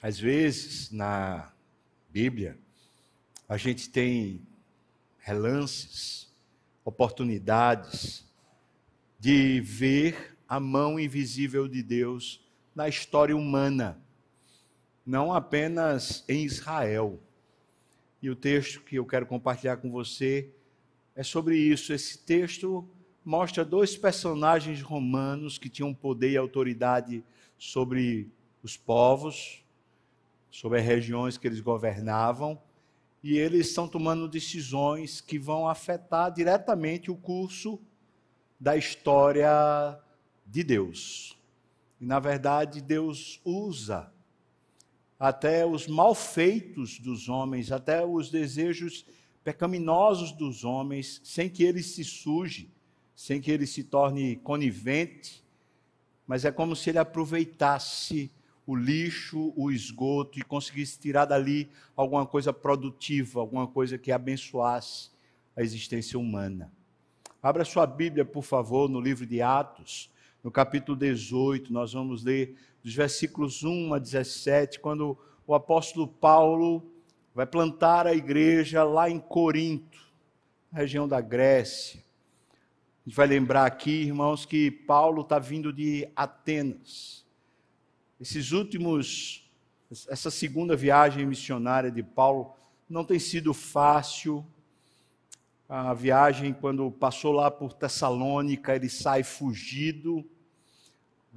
Às vezes, na Bíblia, a gente tem relances, oportunidades de ver a mão invisível de Deus na história humana, não apenas em Israel. E o texto que eu quero compartilhar com você é sobre isso. Esse texto mostra dois personagens romanos que tinham poder e autoridade sobre os povos, sobre as regiões que eles governavam, e eles estão tomando decisões que vão afetar diretamente o curso da história de Deus. E, na verdade, Deus usa até os malfeitos dos homens, até os desejos pecaminosos dos homens, sem que ele se suje, sem que ele se torne conivente, mas é como se ele aproveitasse o lixo, o esgoto e conseguisse tirar dali alguma coisa produtiva, alguma coisa que abençoasse a existência humana. Abra sua Bíblia, por favor, no livro de Atos, no capítulo 18, nós vamos ler dos versículos 1 a 17, quando o apóstolo Paulo vai plantar a igreja lá em Corinto, região da Grécia. A gente vai lembrar aqui, irmãos, que Paulo está vindo de Atenas. Esses últimos, essa segunda viagem missionária de Paulo não tem sido fácil. A viagem, quando passou lá por Tessalônica, ele sai fugido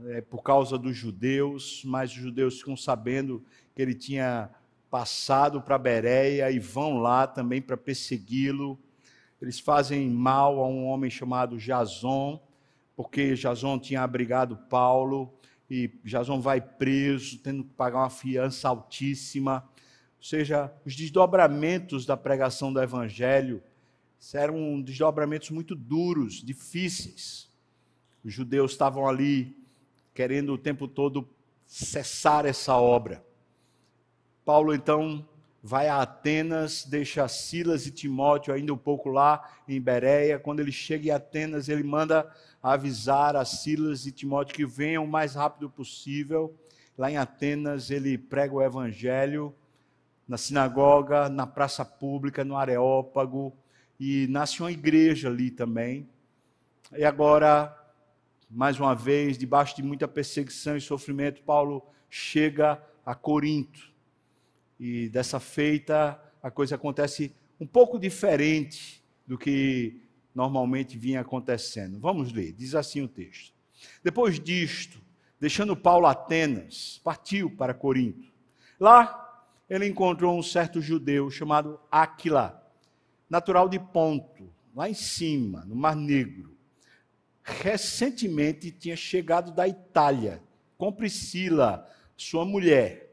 é, por causa dos judeus, mas os judeus ficam sabendo que ele tinha passado para Bereia e vão lá também para persegui-lo. Eles fazem mal a um homem chamado Jason, porque Jason tinha abrigado Paulo e Jason vai preso, tendo que pagar uma fiança altíssima. Ou seja, os desdobramentos da pregação do evangelho eram desdobramentos muito duros, difíceis. Os judeus estavam ali querendo o tempo todo cessar essa obra. Paulo então vai a Atenas, deixa Silas e Timóteo ainda um pouco lá em Bereia. Quando ele chega em Atenas, ele manda avisar a Silas e Timóteo que venham o mais rápido possível. Lá em Atenas, ele prega o evangelho na sinagoga, na praça pública, no Areópago, e nasce uma igreja ali também. E agora, mais uma vez, debaixo de muita perseguição e sofrimento, Paulo chega a Corinto. E dessa feita, a coisa acontece um pouco diferente do que normalmente vinha acontecendo. Vamos ler, diz assim o texto. Depois disto, deixando Paulo Atenas, partiu para Corinto. Lá ele encontrou um certo judeu chamado Aquila, natural de Ponto, lá em cima, no Mar Negro. Recentemente tinha chegado da Itália com Priscila, sua mulher,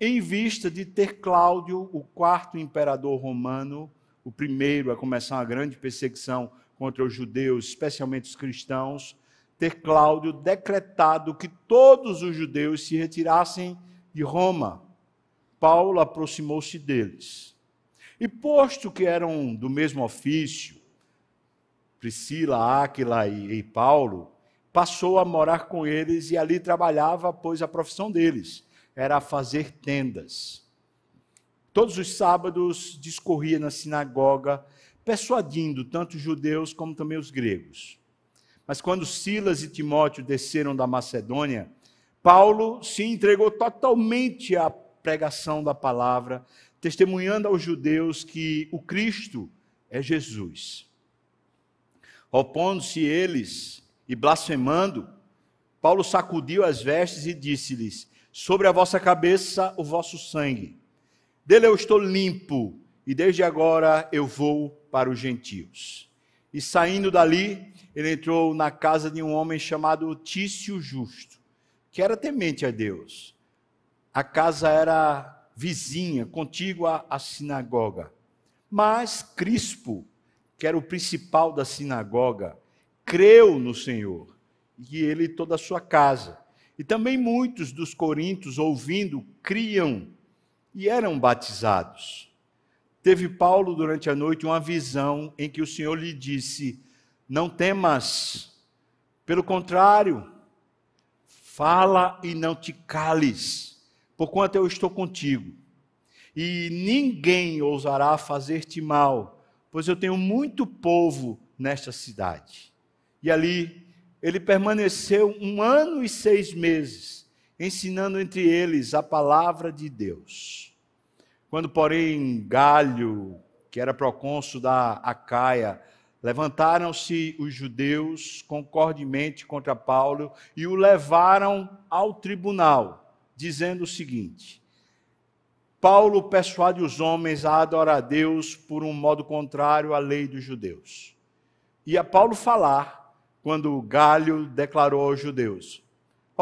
em vista de ter Cláudio, o quarto imperador romano, o primeiro a começar uma grande perseguição contra os judeus, especialmente os cristãos, ter Cláudio decretado que todos os judeus se retirassem de Roma. Paulo aproximou-se deles. E posto que eram do mesmo ofício, Priscila, Áquila e, e Paulo, passou a morar com eles e ali trabalhava, pois a profissão deles era fazer tendas. Todos os sábados discorria na sinagoga, persuadindo tanto os judeus como também os gregos. Mas quando Silas e Timóteo desceram da Macedônia, Paulo se entregou totalmente à pregação da palavra, testemunhando aos judeus que o Cristo é Jesus. Opondo-se eles e blasfemando, Paulo sacudiu as vestes e disse-lhes: Sobre a vossa cabeça o vosso sangue dele eu estou limpo, e desde agora eu vou para os gentios. E saindo dali, ele entrou na casa de um homem chamado Tício Justo, que era temente a Deus. A casa era vizinha, contígua à sinagoga. Mas Crispo, que era o principal da sinagoga, creu no Senhor, e ele e toda a sua casa. E também muitos dos coríntios, ouvindo, criam e eram batizados. Teve Paulo durante a noite uma visão em que o Senhor lhe disse: Não temas, pelo contrário, fala e não te cales, porquanto eu estou contigo, e ninguém ousará fazer-te mal, pois eu tenho muito povo nesta cidade. E ali ele permaneceu um ano e seis meses, ensinando entre eles a palavra de Deus. Quando, porém, Galho, que era procônsul da Acaia, levantaram-se os judeus concordemente contra Paulo e o levaram ao tribunal, dizendo o seguinte: Paulo persuade os homens a adorar a Deus por um modo contrário à lei dos judeus. E a Paulo falar quando Galho declarou aos judeus: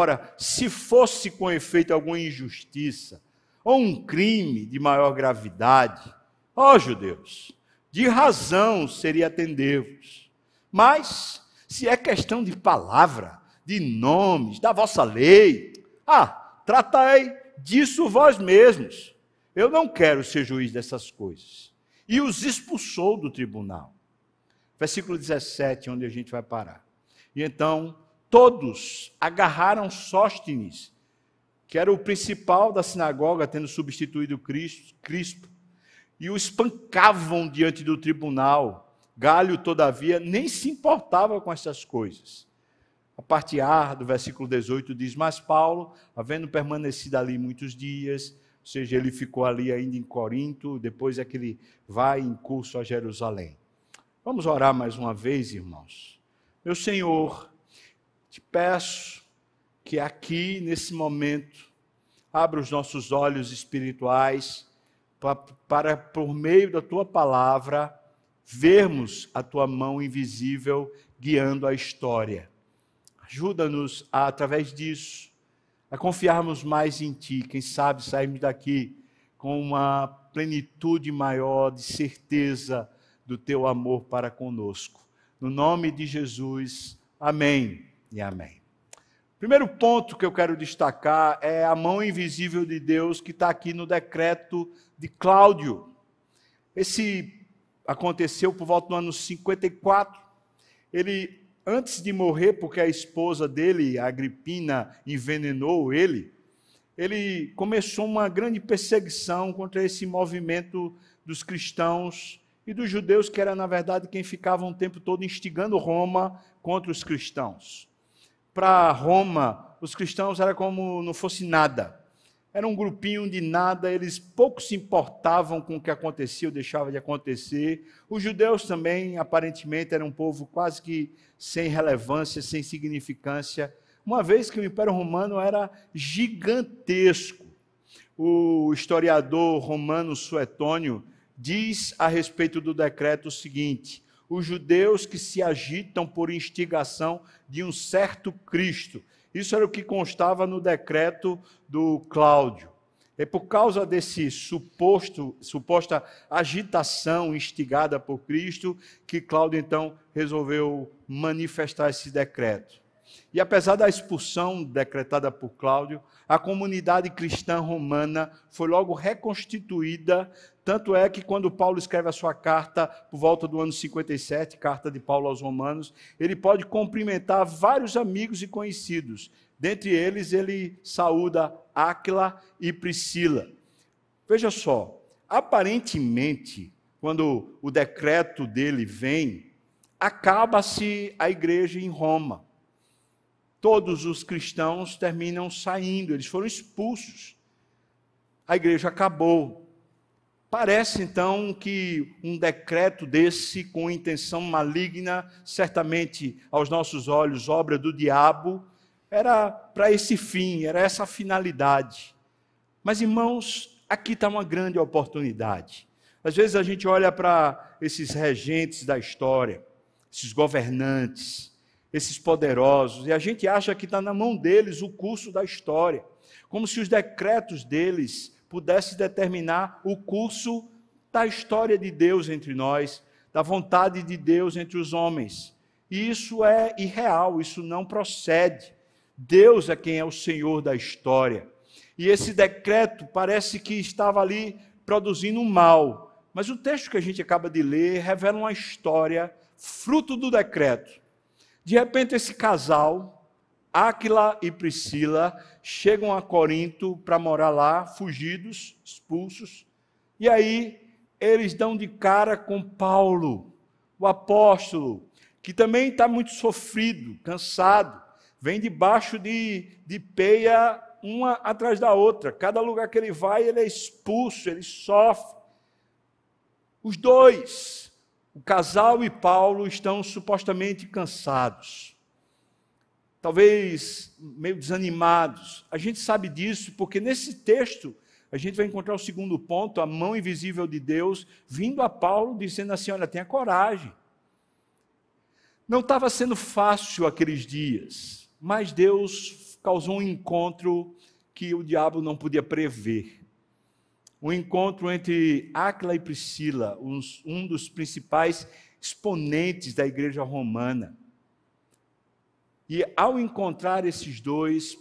Ora, se fosse com efeito alguma injustiça ou um crime de maior gravidade, ó judeus, de razão seria atender-vos. Mas, se é questão de palavra, de nomes, da vossa lei, ah, tratai disso vós mesmos eu não quero ser juiz dessas coisas. E os expulsou do tribunal. Versículo 17, onde a gente vai parar. E então todos agarraram Sóstenes, que era o principal da sinagoga, tendo substituído Cristo, e o espancavam diante do tribunal. Galho, todavia, nem se importava com essas coisas. A parte A do versículo 18 diz: Mas Paulo, havendo permanecido ali muitos dias, ou seja, ele ficou ali ainda em Corinto, depois é que ele vai em curso a Jerusalém. Vamos orar mais uma vez, irmãos. Meu Senhor, te peço que aqui, nesse momento, abra os nossos olhos espirituais para, para, por meio da tua palavra, vermos a tua mão invisível guiando a história. Ajuda-nos, através disso, a confiarmos mais em Ti. Quem sabe sairmos daqui com uma plenitude maior de certeza do Teu amor para conosco. No nome de Jesus, amém e amém. Primeiro ponto que eu quero destacar é a mão invisível de Deus que está aqui no decreto de Cláudio. Esse aconteceu por volta do ano 54. Ele antes de morrer, porque a esposa dele, a Agripina, envenenou ele, ele começou uma grande perseguição contra esse movimento dos cristãos e dos judeus, que era, na verdade, quem ficava o tempo todo instigando Roma contra os cristãos. Para Roma, os cristãos era como não fosse nada. Era um grupinho de nada, eles pouco se importavam com o que acontecia ou deixava de acontecer. Os judeus também, aparentemente, eram um povo quase que sem relevância, sem significância, uma vez que o Império Romano era gigantesco. O historiador romano Suetônio diz a respeito do decreto o seguinte: os judeus que se agitam por instigação de um certo Cristo isso era o que constava no decreto do Cláudio. É por causa desse suposto, suposta agitação instigada por Cristo que Cláudio então resolveu manifestar esse decreto. E apesar da expulsão decretada por Cláudio, a comunidade cristã romana foi logo reconstituída. Tanto é que, quando Paulo escreve a sua carta, por volta do ano 57, carta de Paulo aos Romanos, ele pode cumprimentar vários amigos e conhecidos. Dentre eles, ele saúda Áquila e Priscila. Veja só, aparentemente, quando o decreto dele vem, acaba-se a igreja em Roma todos os cristãos terminam saindo, eles foram expulsos. A igreja acabou. Parece então que um decreto desse, com intenção maligna, certamente aos nossos olhos, obra do diabo, era para esse fim, era essa finalidade. Mas, irmãos, aqui está uma grande oportunidade. Às vezes a gente olha para esses regentes da história, esses governantes, esses poderosos, e a gente acha que está na mão deles o curso da história, como se os decretos deles pudessem determinar o curso da história de Deus entre nós, da vontade de Deus entre os homens. E isso é irreal, isso não procede. Deus é quem é o Senhor da história. E esse decreto parece que estava ali produzindo um mal. Mas o texto que a gente acaba de ler revela uma história fruto do decreto de repente, esse casal, Áquila e Priscila chegam a Corinto para morar lá, fugidos, expulsos. E aí eles dão de cara com Paulo, o apóstolo, que também está muito sofrido, cansado, vem debaixo de, de peia uma atrás da outra. Cada lugar que ele vai, ele é expulso, ele sofre. Os dois, o casal e Paulo, estão supostamente cansados. Talvez meio desanimados. A gente sabe disso porque nesse texto a gente vai encontrar o segundo ponto, a mão invisível de Deus, vindo a Paulo dizendo assim: olha, tenha coragem. Não estava sendo fácil aqueles dias, mas Deus causou um encontro que o diabo não podia prever. Um encontro entre Áquila e Priscila, um dos principais exponentes da igreja romana. E ao encontrar esses dois,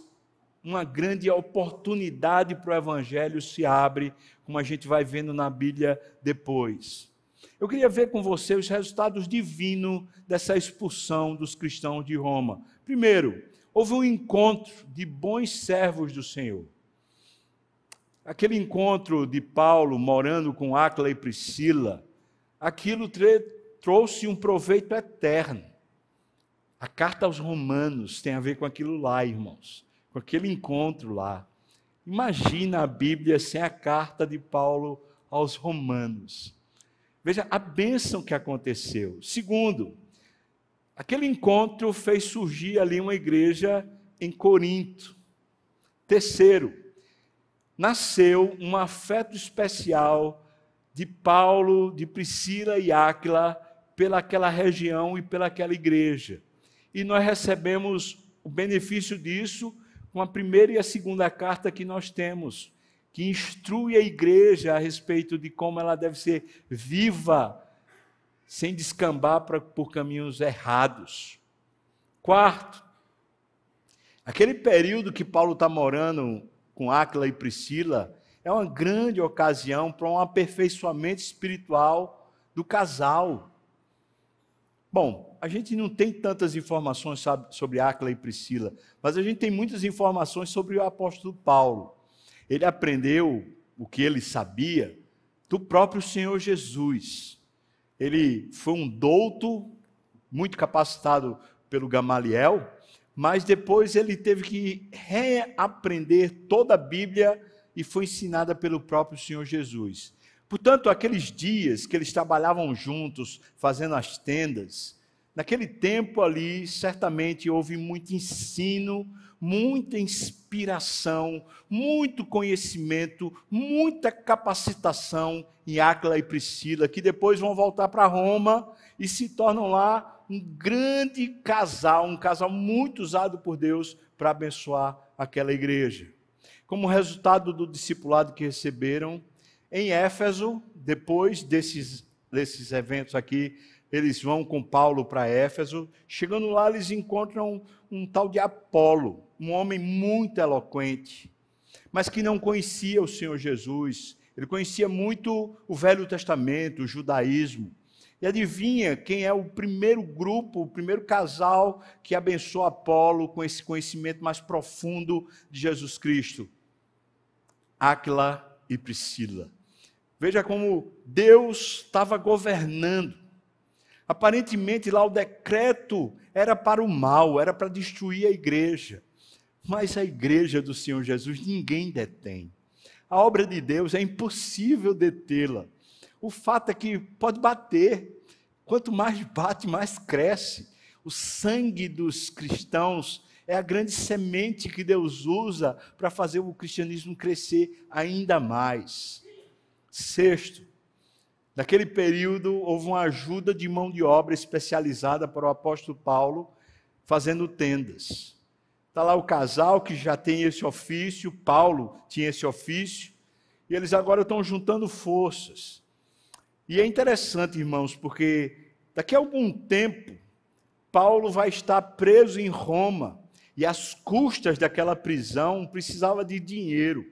uma grande oportunidade para o evangelho se abre, como a gente vai vendo na Bíblia depois. Eu queria ver com você os resultados divinos dessa expulsão dos cristãos de Roma. Primeiro, houve um encontro de bons servos do Senhor. Aquele encontro de Paulo morando com Áquila e Priscila, aquilo trouxe um proveito eterno. A carta aos Romanos tem a ver com aquilo lá, irmãos com aquele encontro lá. Imagina a Bíblia sem a carta de Paulo aos Romanos. Veja a bênção que aconteceu. Segundo, aquele encontro fez surgir ali uma igreja em Corinto. Terceiro, nasceu um afeto especial de Paulo, de Priscila e Áquila pelaquela região e pelaquela igreja. E nós recebemos o benefício disso com a primeira e a segunda carta que nós temos, que instrui a igreja a respeito de como ela deve ser viva, sem descambar pra, por caminhos errados. Quarto, aquele período que Paulo está morando com Áquila e Priscila é uma grande ocasião para um aperfeiçoamento espiritual do casal. Bom, a gente não tem tantas informações sabe, sobre Áquila e Priscila, mas a gente tem muitas informações sobre o apóstolo Paulo. Ele aprendeu o que ele sabia do próprio Senhor Jesus. Ele foi um douto, muito capacitado pelo Gamaliel, mas depois ele teve que reaprender toda a Bíblia e foi ensinada pelo próprio Senhor Jesus. Portanto, aqueles dias que eles trabalhavam juntos, fazendo as tendas, naquele tempo ali, certamente houve muito ensino, muita inspiração, muito conhecimento, muita capacitação em Áquila e Priscila, que depois vão voltar para Roma e se tornam lá um grande casal, um casal muito usado por Deus para abençoar aquela igreja. Como resultado do discipulado que receberam, em Éfeso, depois desses, desses eventos aqui, eles vão com Paulo para Éfeso. Chegando lá, eles encontram um, um tal de Apolo, um homem muito eloquente, mas que não conhecia o Senhor Jesus. Ele conhecia muito o Velho Testamento, o judaísmo. E adivinha quem é o primeiro grupo, o primeiro casal que abençoa Apolo com esse conhecimento mais profundo de Jesus Cristo? Áquila e Priscila. Veja como Deus estava governando. Aparentemente lá o decreto era para o mal, era para destruir a igreja. Mas a igreja do Senhor Jesus ninguém detém. A obra de Deus é impossível detê-la. O fato é que pode bater. Quanto mais bate, mais cresce. O sangue dos cristãos é a grande semente que Deus usa para fazer o cristianismo crescer ainda mais. Sexto, naquele período houve uma ajuda de mão de obra especializada para o apóstolo Paulo fazendo tendas. Está lá o casal que já tem esse ofício, Paulo tinha esse ofício, e eles agora estão juntando forças. E é interessante, irmãos, porque daqui a algum tempo, Paulo vai estar preso em Roma, e as custas daquela prisão precisava de dinheiro.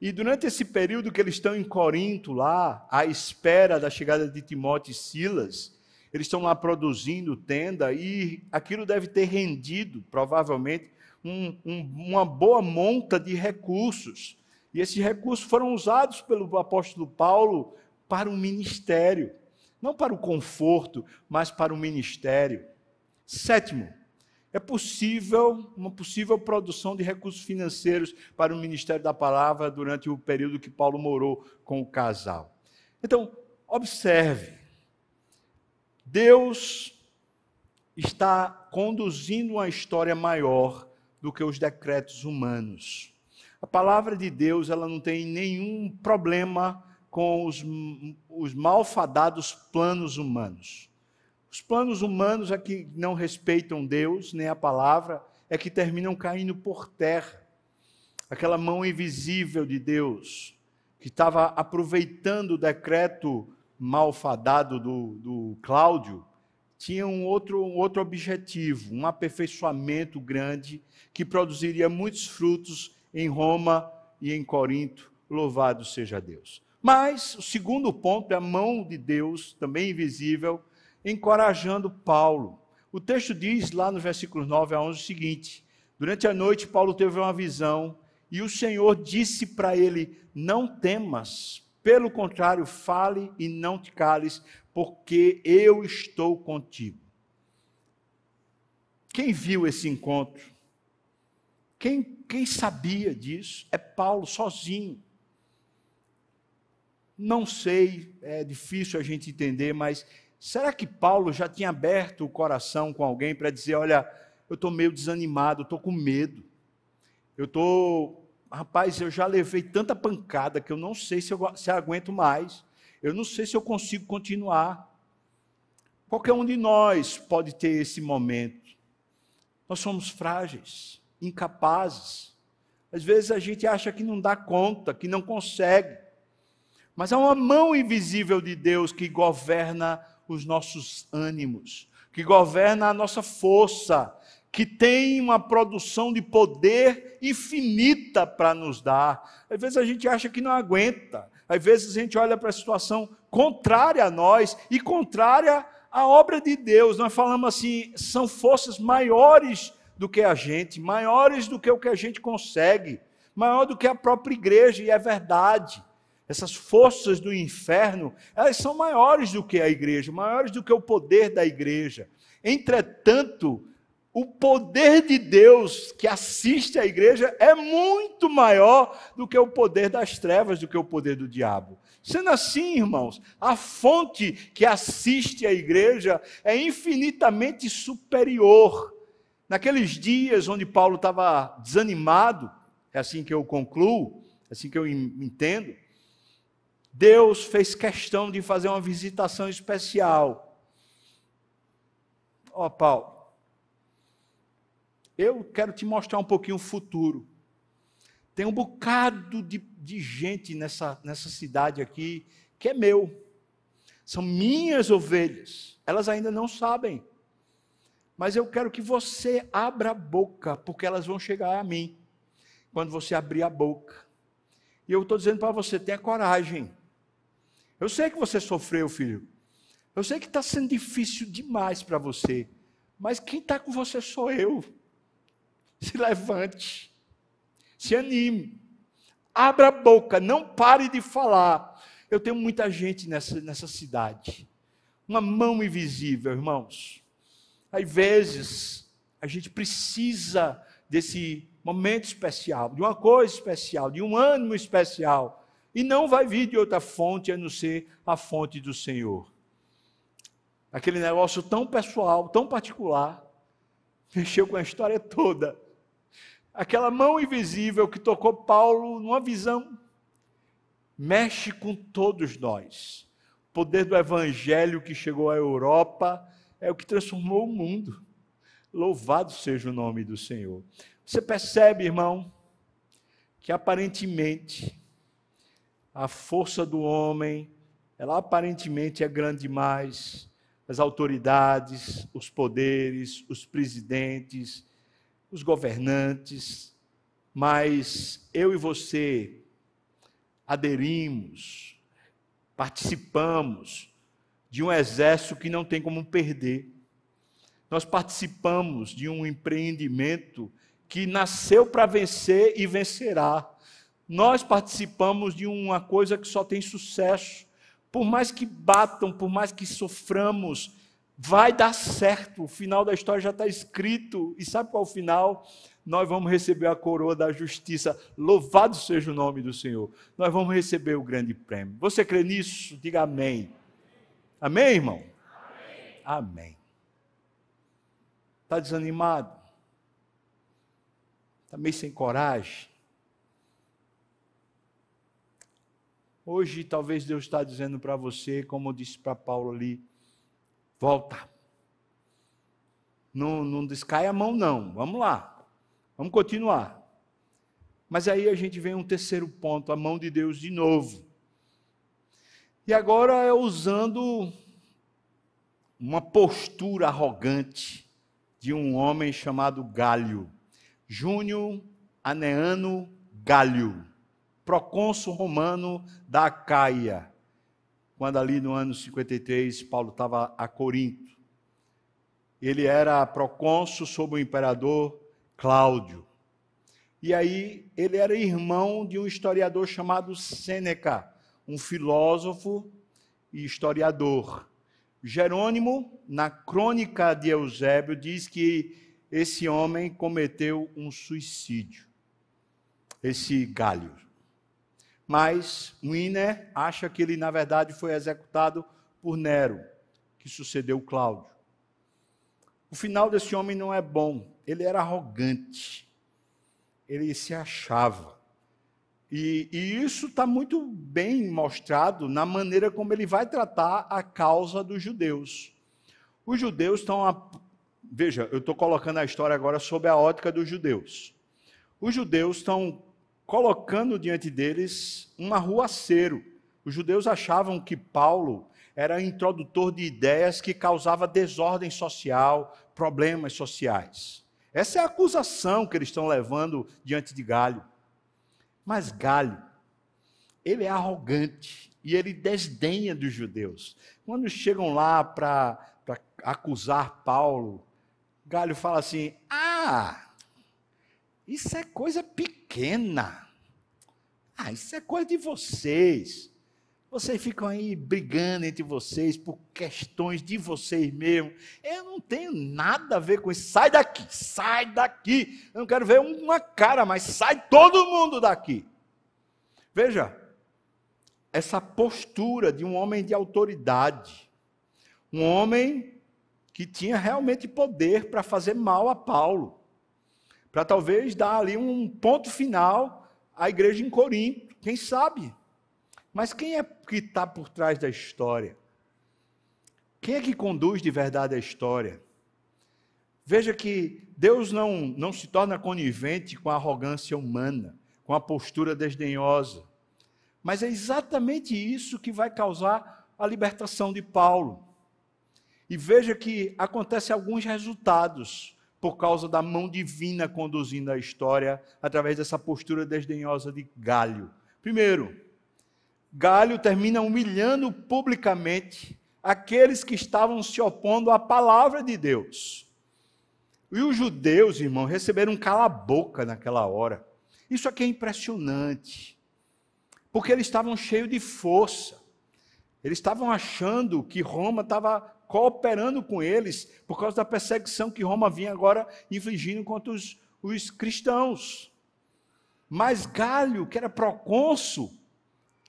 E durante esse período que eles estão em Corinto, lá, à espera da chegada de Timóteo e Silas, eles estão lá produzindo tenda e aquilo deve ter rendido, provavelmente, um, um, uma boa monta de recursos. E esses recursos foram usados pelo apóstolo Paulo para o ministério. Não para o conforto, mas para o ministério. Sétimo, é possível uma possível produção de recursos financeiros para o ministério da palavra durante o período que Paulo morou com o casal. Então, observe. Deus está conduzindo uma história maior do que os decretos humanos. A palavra de Deus, ela não tem nenhum problema com os, os malfadados planos humanos. Os planos humanos é que não respeitam Deus, nem a palavra, é que terminam caindo por terra. Aquela mão invisível de Deus, que estava aproveitando o decreto malfadado do, do Cláudio, tinha um outro, um outro objetivo, um aperfeiçoamento grande que produziria muitos frutos em Roma e em Corinto. Louvado seja Deus. Mas o segundo ponto é a mão de Deus, também invisível, encorajando Paulo. O texto diz lá no versículo 9 a 11 o seguinte: Durante a noite, Paulo teve uma visão e o Senhor disse para ele: Não temas, pelo contrário, fale e não te cales, porque eu estou contigo. Quem viu esse encontro? Quem, quem sabia disso? É Paulo sozinho. Não sei, é difícil a gente entender, mas Será que Paulo já tinha aberto o coração com alguém para dizer: olha, eu estou meio desanimado, estou com medo, eu estou. Rapaz, eu já levei tanta pancada que eu não sei se eu, se aguento mais, eu não sei se eu consigo continuar. Qualquer um de nós pode ter esse momento. Nós somos frágeis, incapazes. Às vezes a gente acha que não dá conta, que não consegue. Mas há uma mão invisível de Deus que governa os nossos ânimos, que governa a nossa força, que tem uma produção de poder infinita para nos dar. Às vezes a gente acha que não aguenta, às vezes a gente olha para a situação contrária a nós e contrária à obra de Deus. Nós falamos assim, são forças maiores do que a gente, maiores do que o que a gente consegue, maior do que a própria igreja, e é verdade essas forças do inferno, elas são maiores do que a igreja, maiores do que o poder da igreja. Entretanto, o poder de Deus que assiste à igreja é muito maior do que o poder das trevas, do que o poder do diabo. Sendo assim, irmãos, a fonte que assiste à igreja é infinitamente superior. Naqueles dias onde Paulo estava desanimado, é assim que eu concluo, é assim que eu entendo, Deus fez questão de fazer uma visitação especial. Ó, oh, Paulo, eu quero te mostrar um pouquinho o futuro. Tem um bocado de, de gente nessa, nessa cidade aqui que é meu. São minhas ovelhas. Elas ainda não sabem. Mas eu quero que você abra a boca, porque elas vão chegar a mim. Quando você abrir a boca. E eu estou dizendo para você: tenha coragem. Eu sei que você sofreu, filho. Eu sei que está sendo difícil demais para você. Mas quem está com você sou eu. Se levante. Se anime. Abra a boca. Não pare de falar. Eu tenho muita gente nessa, nessa cidade. Uma mão invisível, irmãos. Às vezes, a gente precisa desse momento especial, de uma coisa especial, de um ânimo especial e não vai vir de outra fonte a não ser a fonte do Senhor. Aquele negócio tão pessoal, tão particular, mexeu com a história toda. Aquela mão invisível que tocou Paulo numa visão, mexe com todos nós. O poder do evangelho que chegou à Europa é o que transformou o mundo. Louvado seja o nome do Senhor. Você percebe, irmão, que aparentemente a força do homem, ela aparentemente é grande demais. As autoridades, os poderes, os presidentes, os governantes, mas eu e você aderimos, participamos de um exército que não tem como perder. Nós participamos de um empreendimento que nasceu para vencer e vencerá. Nós participamos de uma coisa que só tem sucesso. Por mais que batam, por mais que soframos, vai dar certo. O final da história já está escrito. E sabe qual é o final? Nós vamos receber a coroa da justiça. Louvado seja o nome do Senhor. Nós vamos receber o grande prêmio. Você crê nisso? Diga amém. Amém, irmão? Amém. Está desanimado? Está meio sem coragem? Hoje, talvez Deus está dizendo para você, como eu disse para Paulo ali, volta. Não, não descai a mão, não. Vamos lá. Vamos continuar. Mas aí a gente vem um terceiro ponto, a mão de Deus de novo. E agora é usando uma postura arrogante de um homem chamado Galho. Júnior Aneano Galho procônsul romano da Acaia, quando ali no ano 53 Paulo estava a Corinto. Ele era procônsul sob o imperador Cláudio. E aí ele era irmão de um historiador chamado Sêneca, um filósofo e historiador. Jerônimo, na crônica de Eusébio, diz que esse homem cometeu um suicídio. Esse Galho mas Wiener acha que ele, na verdade, foi executado por Nero, que sucedeu Cláudio. O final desse homem não é bom. Ele era arrogante. Ele se achava. E, e isso está muito bem mostrado na maneira como ele vai tratar a causa dos judeus. Os judeus estão. A... Veja, eu estou colocando a história agora sob a ótica dos judeus. Os judeus estão colocando diante deles um arruaceiro. Os judeus achavam que Paulo era introdutor de ideias que causava desordem social, problemas sociais. Essa é a acusação que eles estão levando diante de Galho. Mas Galho, ele é arrogante e ele desdenha dos judeus. Quando chegam lá para acusar Paulo, Galho fala assim: Ah, isso é coisa pequena. Ah, isso é coisa de vocês. Vocês ficam aí brigando entre vocês por questões de vocês mesmos. Eu não tenho nada a ver com isso. Sai daqui, sai daqui. Eu não quero ver uma cara, mas sai todo mundo daqui. Veja, essa postura de um homem de autoridade, um homem que tinha realmente poder para fazer mal a Paulo para talvez dar ali um ponto final à igreja em Corinto, quem sabe? Mas quem é que está por trás da história? Quem é que conduz de verdade a história? Veja que Deus não, não se torna conivente com a arrogância humana, com a postura desdenhosa. Mas é exatamente isso que vai causar a libertação de Paulo. E veja que acontecem alguns resultados por causa da mão divina conduzindo a história através dessa postura desdenhosa de Galho. Primeiro, Galho termina humilhando publicamente aqueles que estavam se opondo à palavra de Deus. E os judeus, irmão, receberam um cala-boca naquela hora. Isso aqui é impressionante. Porque eles estavam cheios de força. Eles estavam achando que Roma estava cooperando com eles por causa da perseguição que Roma vinha agora infligindo contra os, os cristãos. Mas Galho, que era procônsul,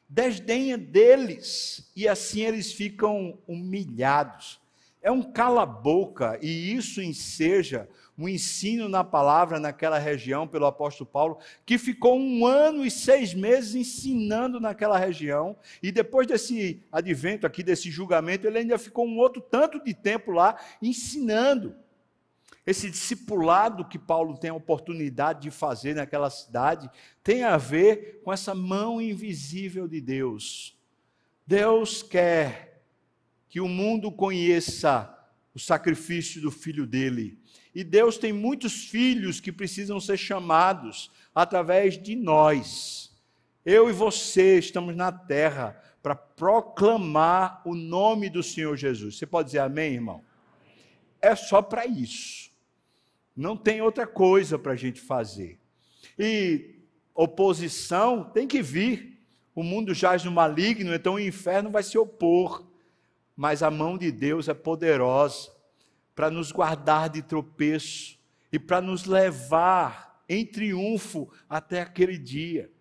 desdenha deles e assim eles ficam humilhados. É um cala-boca e isso enseja um ensino na palavra naquela região pelo apóstolo Paulo, que ficou um ano e seis meses ensinando naquela região, e depois desse advento aqui, desse julgamento, ele ainda ficou um outro tanto de tempo lá ensinando. Esse discipulado que Paulo tem a oportunidade de fazer naquela cidade tem a ver com essa mão invisível de Deus. Deus quer que o mundo conheça o sacrifício do filho dele e Deus tem muitos filhos que precisam ser chamados através de nós. Eu e você estamos na terra para proclamar o nome do Senhor Jesus. Você pode dizer amém, irmão? É só para isso. Não tem outra coisa para a gente fazer. E oposição tem que vir. O mundo jaz no maligno, então o inferno vai se opor. Mas a mão de Deus é poderosa para nos guardar de tropeço e para nos levar em triunfo até aquele dia.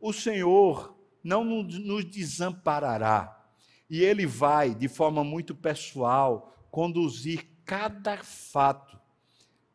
O Senhor não nos desamparará e Ele vai, de forma muito pessoal, conduzir cada fato.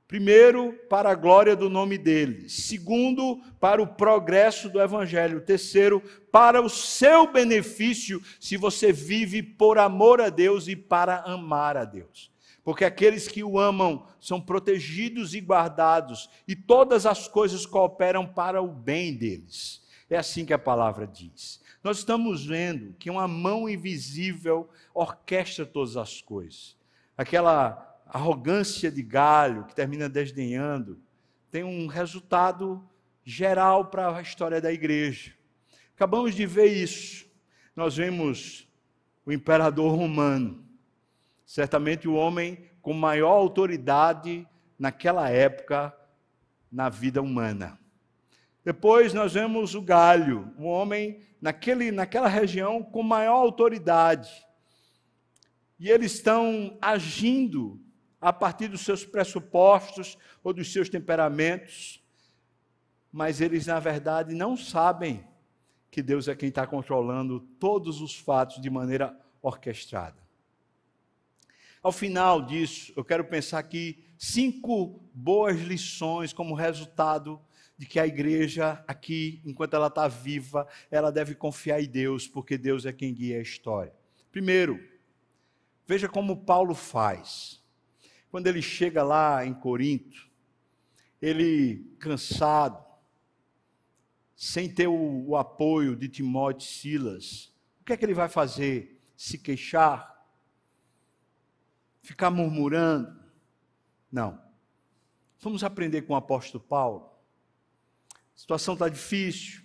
Primeiro, para a glória do nome dele. Segundo, para o progresso do evangelho. Terceiro, para o seu benefício, se você vive por amor a Deus e para amar a Deus. Porque aqueles que o amam são protegidos e guardados, e todas as coisas cooperam para o bem deles. É assim que a palavra diz. Nós estamos vendo que uma mão invisível orquestra todas as coisas. Aquela arrogância de galho que termina desdenhando tem um resultado geral para a história da igreja. Acabamos de ver isso. Nós vemos o imperador romano, certamente o homem com maior autoridade naquela época na vida humana. Depois nós vemos o Galho, um homem naquele, naquela região com maior autoridade. E eles estão agindo a partir dos seus pressupostos ou dos seus temperamentos, mas eles, na verdade, não sabem que Deus é quem está controlando todos os fatos de maneira orquestrada. Ao final disso, eu quero pensar aqui cinco boas lições como resultado de que a igreja aqui, enquanto ela está viva, ela deve confiar em Deus, porque Deus é quem guia a história. Primeiro, veja como Paulo faz. Quando ele chega lá em Corinto, ele cansado, sem ter o, o apoio de Timóteo e Silas, o que é que ele vai fazer? Se queixar? Ficar murmurando? Não. Vamos aprender com o apóstolo Paulo a situação está difícil,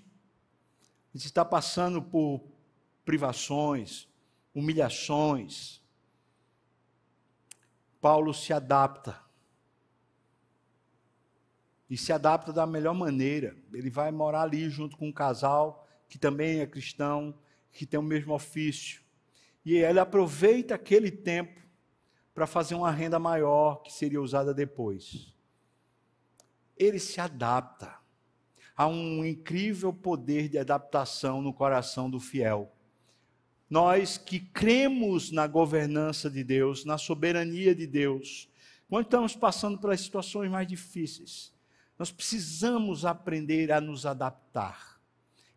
a gente está passando por privações, humilhações. Paulo se adapta. E se adapta da melhor maneira. Ele vai morar ali junto com um casal que também é cristão, que tem o mesmo ofício. E ele aproveita aquele tempo para fazer uma renda maior que seria usada depois. Ele se adapta há um incrível poder de adaptação no coração do fiel. Nós que cremos na governança de Deus, na soberania de Deus, quando estamos passando pelas situações mais difíceis, nós precisamos aprender a nos adaptar.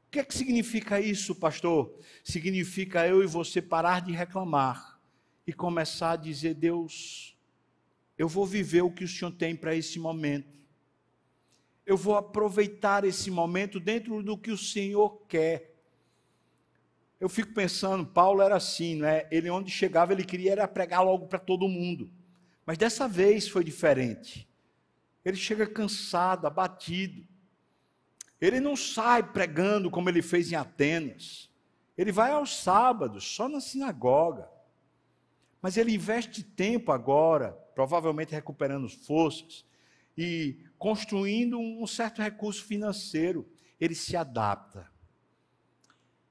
O que é que significa isso, pastor? Significa eu e você parar de reclamar e começar a dizer: Deus, eu vou viver o que o Senhor tem para esse momento eu vou aproveitar esse momento dentro do que o Senhor quer. Eu fico pensando, Paulo era assim, né? Ele onde chegava, ele queria era pregar logo para todo mundo. Mas dessa vez foi diferente. Ele chega cansado, abatido. Ele não sai pregando como ele fez em Atenas. Ele vai aos sábados, só na sinagoga. Mas ele investe tempo agora, provavelmente recuperando forças, e construindo um certo recurso financeiro, ele se adapta.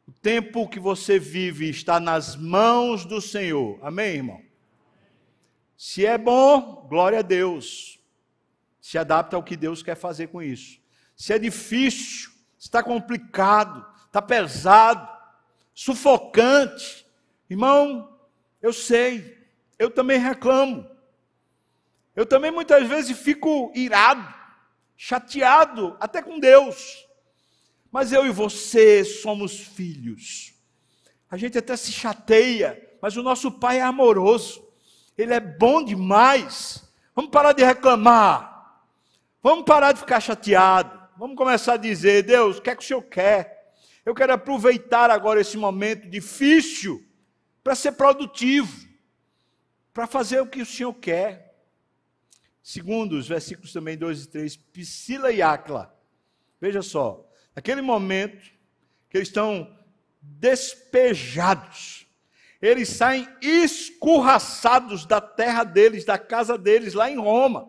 O tempo que você vive está nas mãos do Senhor. Amém, irmão? Se é bom, glória a Deus. Se adapta ao que Deus quer fazer com isso. Se é difícil, está complicado, está pesado, sufocante, irmão, eu sei, eu também reclamo. Eu também muitas vezes fico irado, chateado, até com Deus. Mas eu e você somos filhos. A gente até se chateia, mas o nosso Pai é amoroso. Ele é bom demais. Vamos parar de reclamar. Vamos parar de ficar chateado. Vamos começar a dizer: Deus, o que é que o Senhor quer? Eu quero aproveitar agora esse momento difícil para ser produtivo, para fazer o que o Senhor quer. Segundo, os versículos também 2 e 3, Priscila e Acla. Veja só, naquele momento que eles estão despejados. Eles saem escorraçados da terra deles, da casa deles, lá em Roma.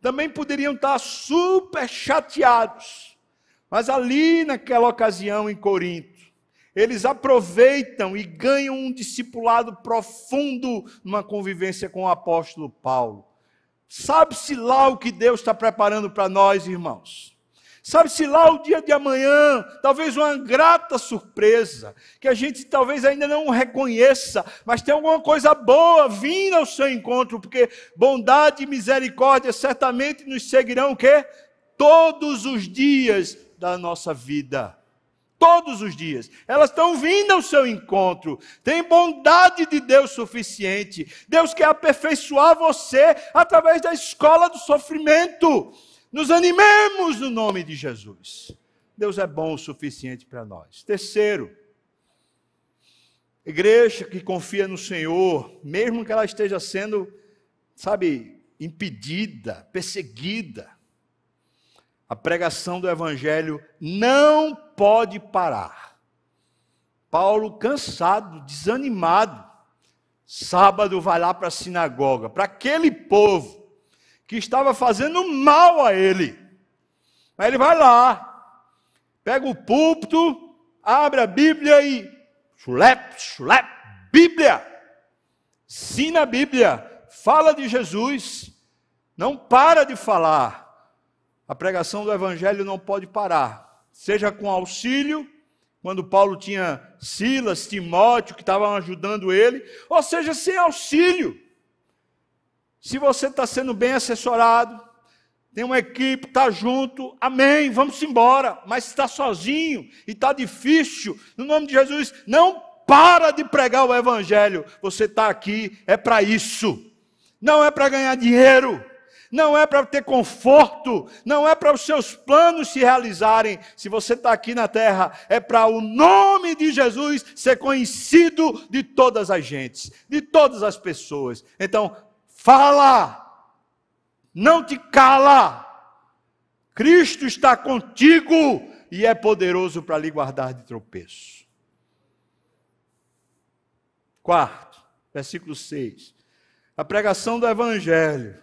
Também poderiam estar super chateados. Mas ali, naquela ocasião em Corinto, eles aproveitam e ganham um discipulado profundo numa convivência com o apóstolo Paulo. Sabe-se lá o que Deus está preparando para nós, irmãos. Sabe-se lá o dia de amanhã, talvez uma grata surpresa, que a gente talvez ainda não reconheça, mas tem alguma coisa boa vindo ao seu encontro, porque bondade e misericórdia certamente nos seguirão o quê? Todos os dias da nossa vida. Todos os dias. Elas estão vindo ao seu encontro. Tem bondade de Deus suficiente. Deus quer aperfeiçoar você através da escola do sofrimento. Nos animemos no nome de Jesus. Deus é bom o suficiente para nós. Terceiro, igreja que confia no Senhor, mesmo que ela esteja sendo, sabe, impedida, perseguida, a pregação do Evangelho não pode parar. Paulo, cansado, desanimado, sábado vai lá para a sinagoga, para aquele povo que estava fazendo mal a ele. Mas ele vai lá, pega o púlpito, abre a Bíblia e chulep, chulep, Bíblia. Ensina a Bíblia, fala de Jesus, não para de falar. A pregação do Evangelho não pode parar, seja com auxílio, quando Paulo tinha Silas, Timóteo, que estavam ajudando ele, ou seja, sem auxílio. Se você está sendo bem assessorado, tem uma equipe, está junto, amém, vamos embora. Mas está sozinho e está difícil, no nome de Jesus, não para de pregar o Evangelho. Você está aqui, é para isso. Não é para ganhar dinheiro, não é para ter conforto, não é para os seus planos se realizarem. Se você está aqui na terra, é para o nome de Jesus ser conhecido de todas as gentes, de todas as pessoas. Então, Fala, não te cala. Cristo está contigo e é poderoso para lhe guardar de tropeço. Quarto, versículo 6. A pregação do Evangelho,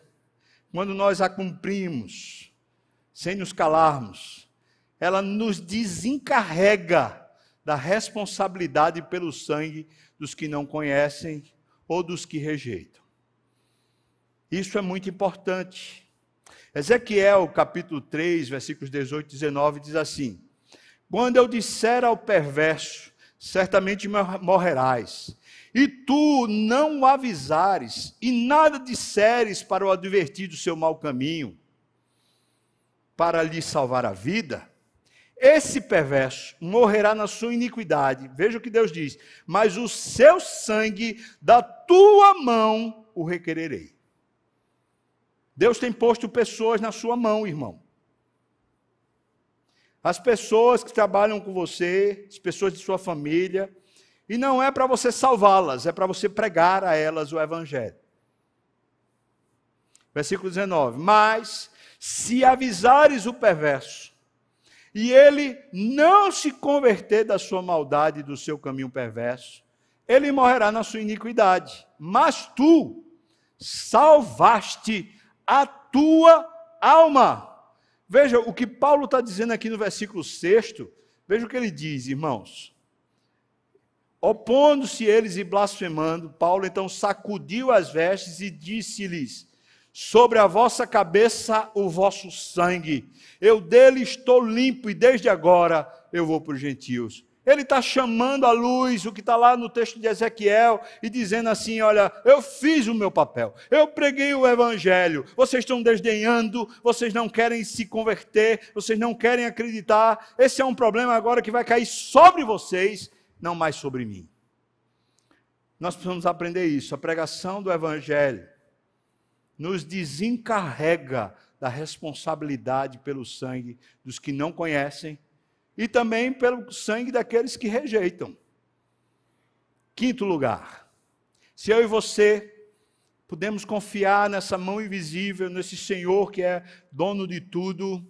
quando nós a cumprimos, sem nos calarmos, ela nos desencarrega da responsabilidade pelo sangue dos que não conhecem ou dos que rejeitam. Isso é muito importante. Ezequiel, capítulo 3, versículos 18 e 19, diz assim: Quando eu disser ao perverso, certamente morrerás, e tu não o avisares, e nada disseres para o advertir do seu mau caminho, para lhe salvar a vida, esse perverso morrerá na sua iniquidade. Veja o que Deus diz: mas o seu sangue da tua mão o requererei. Deus tem posto pessoas na sua mão, irmão. As pessoas que trabalham com você, as pessoas de sua família, e não é para você salvá-las, é para você pregar a elas o Evangelho. Versículo 19: Mas se avisares o perverso, e ele não se converter da sua maldade e do seu caminho perverso, ele morrerá na sua iniquidade. Mas tu salvaste a tua alma. Veja o que Paulo está dizendo aqui no versículo 6. Veja o que ele diz, irmãos. Opondo-se eles e blasfemando, Paulo então sacudiu as vestes e disse-lhes: Sobre a vossa cabeça o vosso sangue, eu dele estou limpo e desde agora eu vou para os gentios. Ele está chamando à luz o que está lá no texto de Ezequiel e dizendo assim: Olha, eu fiz o meu papel, eu preguei o evangelho, vocês estão desdenhando, vocês não querem se converter, vocês não querem acreditar. Esse é um problema agora que vai cair sobre vocês, não mais sobre mim. Nós precisamos aprender isso. A pregação do evangelho nos desencarrega da responsabilidade pelo sangue dos que não conhecem e também pelo sangue daqueles que rejeitam. Quinto lugar, se eu e você podemos confiar nessa mão invisível, nesse Senhor que é dono de tudo,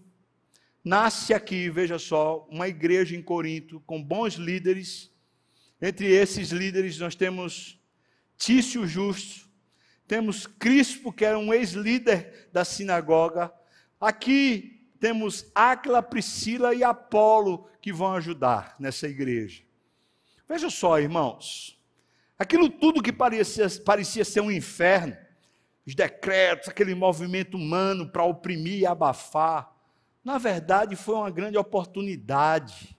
nasce aqui, veja só, uma igreja em Corinto com bons líderes, Entre esses líderes nós temos Tício Justo, temos Crispo, que era um ex-líder da sinagoga. Aqui temos Áquila, Priscila e Apolo que vão ajudar nessa igreja. Veja só, irmãos, aquilo tudo que parecia, parecia ser um inferno, os decretos, aquele movimento humano para oprimir e abafar, na verdade foi uma grande oportunidade.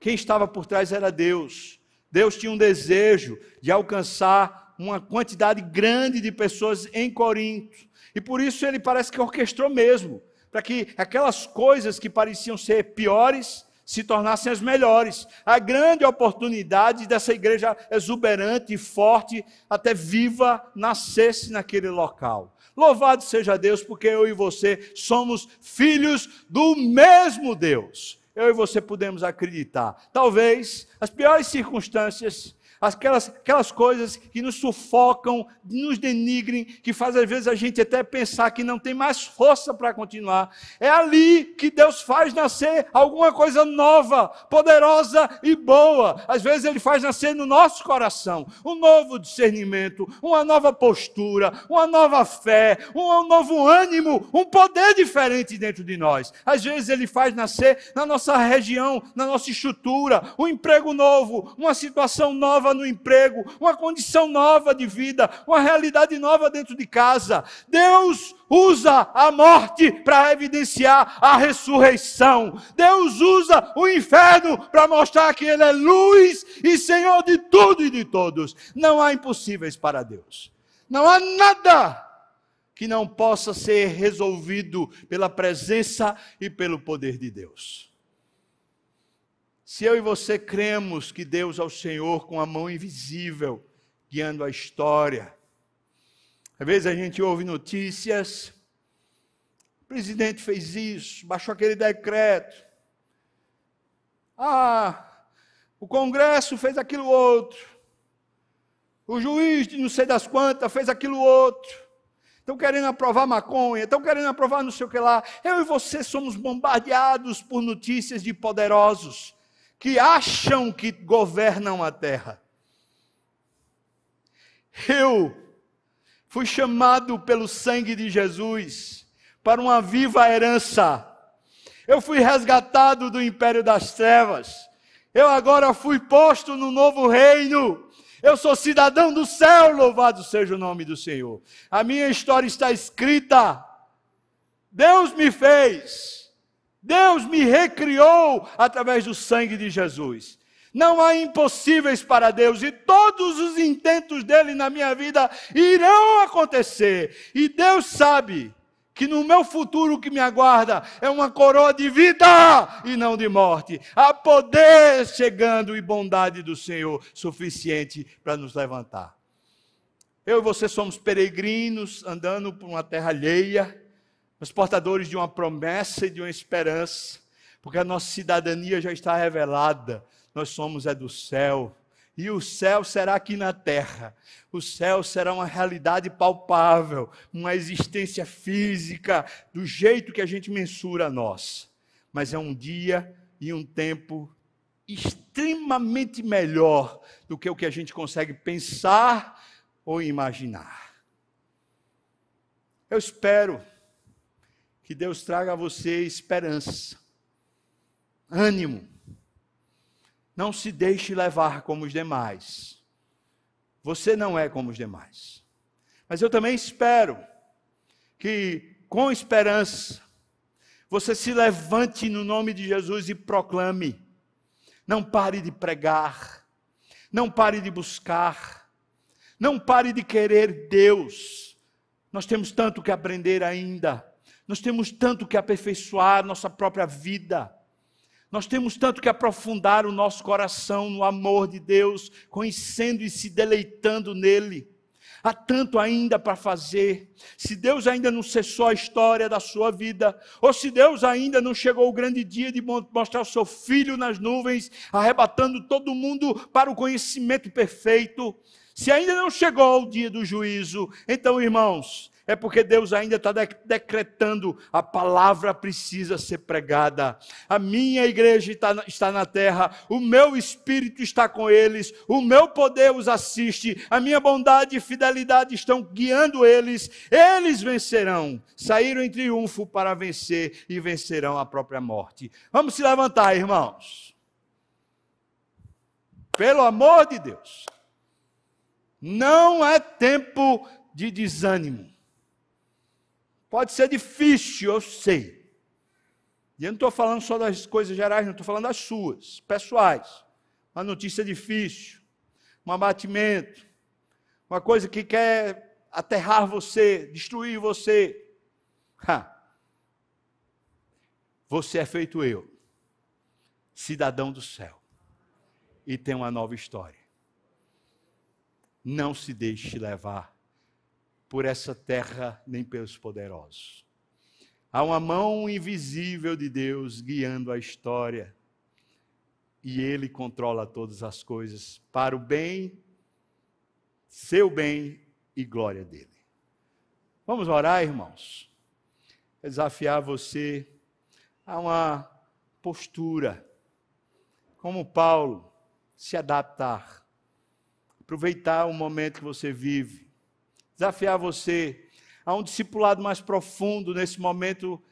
Quem estava por trás era Deus. Deus tinha um desejo de alcançar uma quantidade grande de pessoas em Corinto. E por isso ele parece que orquestrou mesmo para que aquelas coisas que pareciam ser piores se tornassem as melhores. A grande oportunidade dessa igreja exuberante forte, até viva, nascesse naquele local. Louvado seja Deus, porque eu e você somos filhos do mesmo Deus. Eu e você podemos acreditar. Talvez as piores circunstâncias aquelas, aquelas coisas que nos sufocam, nos denigrem, que faz às vezes a gente até pensar que não tem mais força para continuar. É ali que Deus faz nascer alguma coisa nova, poderosa e boa. Às vezes Ele faz nascer no nosso coração um novo discernimento, uma nova postura, uma nova fé, um novo ânimo, um poder diferente dentro de nós. Às vezes Ele faz nascer na nossa região, na nossa estrutura, um emprego novo, uma situação nova no emprego, uma condição nova de vida, uma realidade nova dentro de casa. Deus usa a morte para evidenciar a ressurreição. Deus usa o inferno para mostrar que Ele é luz e Senhor de tudo e de todos. Não há impossíveis para Deus. Não há nada que não possa ser resolvido pela presença e pelo poder de Deus. Se eu e você cremos que Deus é o Senhor com a mão invisível guiando a história, às vezes a gente ouve notícias, o presidente fez isso, baixou aquele decreto. Ah, o Congresso fez aquilo outro. O juiz de não sei das quantas fez aquilo outro. Estão querendo aprovar maconha, estão querendo aprovar não sei o que lá. Eu e você somos bombardeados por notícias de poderosos que acham que governam a terra. Eu fui chamado pelo sangue de Jesus para uma viva herança. Eu fui resgatado do império das trevas. Eu agora fui posto no novo reino. Eu sou cidadão do céu, louvado seja o nome do Senhor. A minha história está escrita. Deus me fez. Deus me recriou através do sangue de Jesus. Não há impossíveis para Deus e todos os intentos dele na minha vida irão acontecer. E Deus sabe que no meu futuro que me aguarda é uma coroa de vida e não de morte. Há poder chegando e bondade do Senhor suficiente para nos levantar. Eu e você somos peregrinos andando por uma terra alheia os portadores de uma promessa e de uma esperança, porque a nossa cidadania já está revelada, nós somos é do céu. E o céu será aqui na terra. O céu será uma realidade palpável, uma existência física, do jeito que a gente mensura a nós. Mas é um dia e um tempo extremamente melhor do que o que a gente consegue pensar ou imaginar. Eu espero que Deus traga a você esperança, ânimo. Não se deixe levar como os demais. Você não é como os demais. Mas eu também espero que, com esperança, você se levante no nome de Jesus e proclame. Não pare de pregar. Não pare de buscar. Não pare de querer Deus. Nós temos tanto que aprender ainda. Nós temos tanto que aperfeiçoar nossa própria vida. Nós temos tanto que aprofundar o nosso coração no amor de Deus, conhecendo e se deleitando nele. Há tanto ainda para fazer. Se Deus ainda não cessou a história da sua vida, ou se Deus ainda não chegou o grande dia de mostrar o seu filho nas nuvens, arrebatando todo mundo para o conhecimento perfeito, se ainda não chegou o dia do juízo, então, irmãos, é porque Deus ainda está decretando a palavra precisa ser pregada. A minha igreja está, na terra, o meu espírito está com eles, o meu poder os assiste, a minha bondade e fidelidade estão guiando eles, eles vencerão. Saíram em triunfo para vencer e vencerão a própria morte. Vamos se levantar, irmãos. Pelo amor de Deus. Não é tempo de desânimo. Pode ser difícil, eu sei. E eu não estou falando só das coisas gerais, não estou falando das suas, pessoais. Uma notícia difícil, um abatimento, uma coisa que quer aterrar você, destruir você. Ha. Você é feito eu, cidadão do céu, e tem uma nova história. Não se deixe levar por essa terra, nem pelos poderosos. Há uma mão invisível de Deus guiando a história. E Ele controla todas as coisas para o bem, seu bem e glória dele. Vamos orar, irmãos? Desafiar você a uma postura, como Paulo, se adaptar, aproveitar o momento que você vive, desafiar você a um discipulado mais profundo nesse momento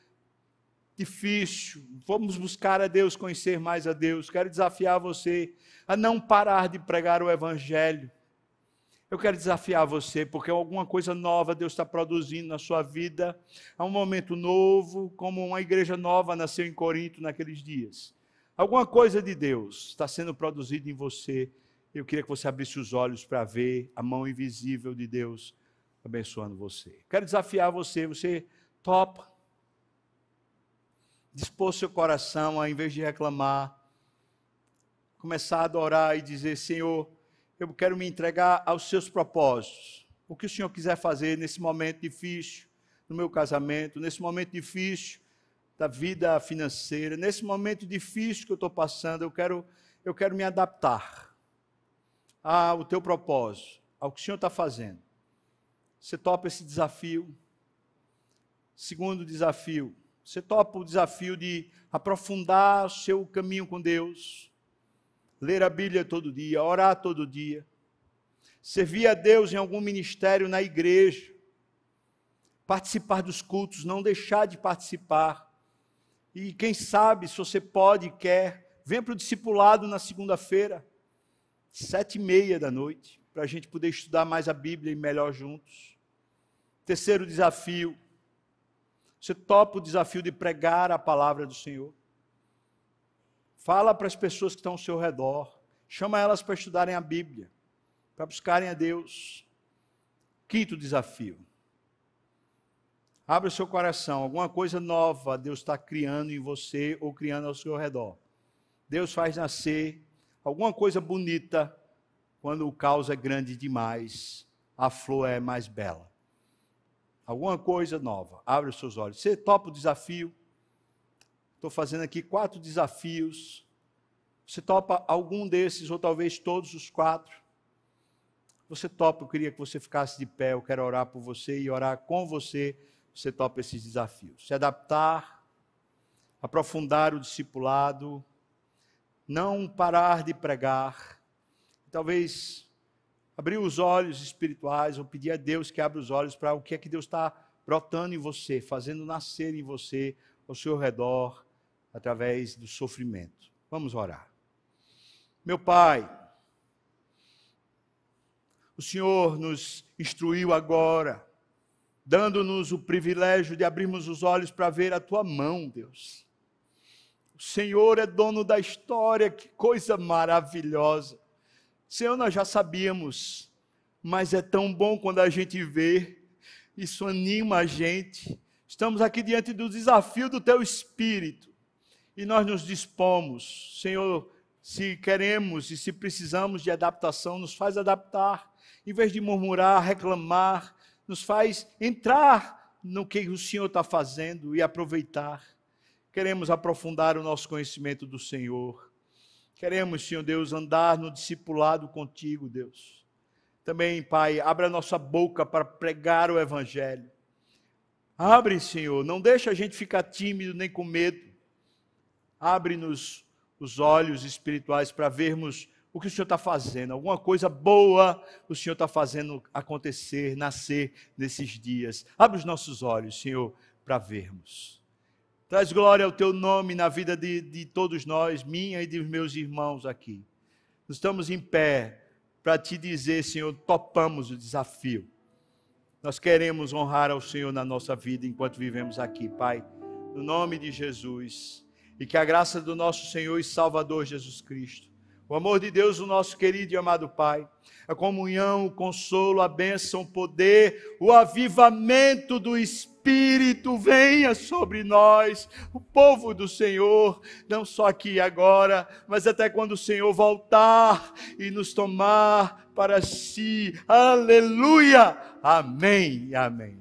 difícil. Vamos buscar a Deus, conhecer mais a Deus. Quero desafiar você a não parar de pregar o Evangelho. Eu quero desafiar você, porque alguma coisa nova Deus está produzindo na sua vida. Há um momento novo, como uma igreja nova nasceu em Corinto naqueles dias. Alguma coisa de Deus está sendo produzida em você. Eu queria que você abrisse os olhos para ver a mão invisível de Deus abençoando você. Quero desafiar você, você topa. Dispor seu coração a, em vez de reclamar, começar a adorar e dizer: Senhor, eu quero me entregar aos seus propósitos. O que o Senhor quiser fazer nesse momento difícil, no meu casamento, nesse momento difícil da vida financeira, nesse momento difícil que eu estou passando, eu quero, eu quero me adaptar ao teu propósito, ao que o Senhor está fazendo. Você topa esse desafio? Segundo desafio, você topa o desafio de aprofundar seu caminho com Deus, ler a Bíblia todo dia, orar todo dia, servir a Deus em algum ministério na igreja, participar dos cultos, não deixar de participar. E quem sabe, se você pode e quer, venha para o discipulado na segunda-feira, sete e meia da noite, para a gente poder estudar mais a Bíblia e melhor juntos. Terceiro desafio. Você topa o desafio de pregar a palavra do Senhor. Fala para as pessoas que estão ao seu redor. Chama elas para estudarem a Bíblia, para buscarem a Deus. Quinto desafio. Abra o seu coração. Alguma coisa nova Deus está criando em você ou criando ao seu redor. Deus faz nascer alguma coisa bonita quando o caos é grande demais, a flor é mais bela alguma coisa nova. Abre os seus olhos. Você topa o desafio? Estou fazendo aqui quatro desafios. Você topa algum desses, ou talvez todos os quatro? Você topa, eu queria que você ficasse de pé, eu quero orar por você e orar com você. Você topa esses desafios. Se adaptar, aprofundar o discipulado, não parar de pregar. Talvez abrir os olhos espirituais, ou pedir a Deus que abra os olhos para o que é que Deus está brotando em você, fazendo nascer em você, ao seu redor, através do sofrimento. Vamos orar. Meu Pai, o Senhor nos instruiu agora, dando-nos o privilégio de abrirmos os olhos para ver a tua mão, Deus. O Senhor é dono da história, que coisa maravilhosa. Senhor, nós já sabíamos, mas é tão bom quando a gente vê, isso anima a gente. Estamos aqui diante do desafio do Teu Espírito e nós nos dispomos, Senhor, se queremos e se precisamos de adaptação, nos faz adaptar, em vez de murmurar, reclamar, nos faz entrar no que o Senhor está fazendo e aproveitar. Queremos aprofundar o nosso conhecimento do Senhor. Queremos, Senhor Deus, andar no discipulado contigo, Deus. Também, Pai, abra nossa boca para pregar o Evangelho. Abre, Senhor, não deixa a gente ficar tímido nem com medo. Abre-nos os olhos espirituais para vermos o que o Senhor está fazendo, alguma coisa boa o Senhor está fazendo acontecer, nascer nesses dias. Abre os nossos olhos, Senhor, para vermos. Traz glória ao teu nome na vida de, de todos nós, minha e dos meus irmãos aqui. Estamos em pé para te dizer, Senhor, topamos o desafio. Nós queremos honrar ao Senhor na nossa vida enquanto vivemos aqui, Pai. No nome de Jesus. E que a graça do nosso Senhor e Salvador Jesus Cristo o amor de Deus, o nosso querido e amado Pai, a comunhão, o consolo, a bênção, o poder, o avivamento do Espírito venha sobre nós, o povo do Senhor, não só aqui e agora, mas até quando o Senhor voltar e nos tomar para si. Aleluia! Amém. Amém.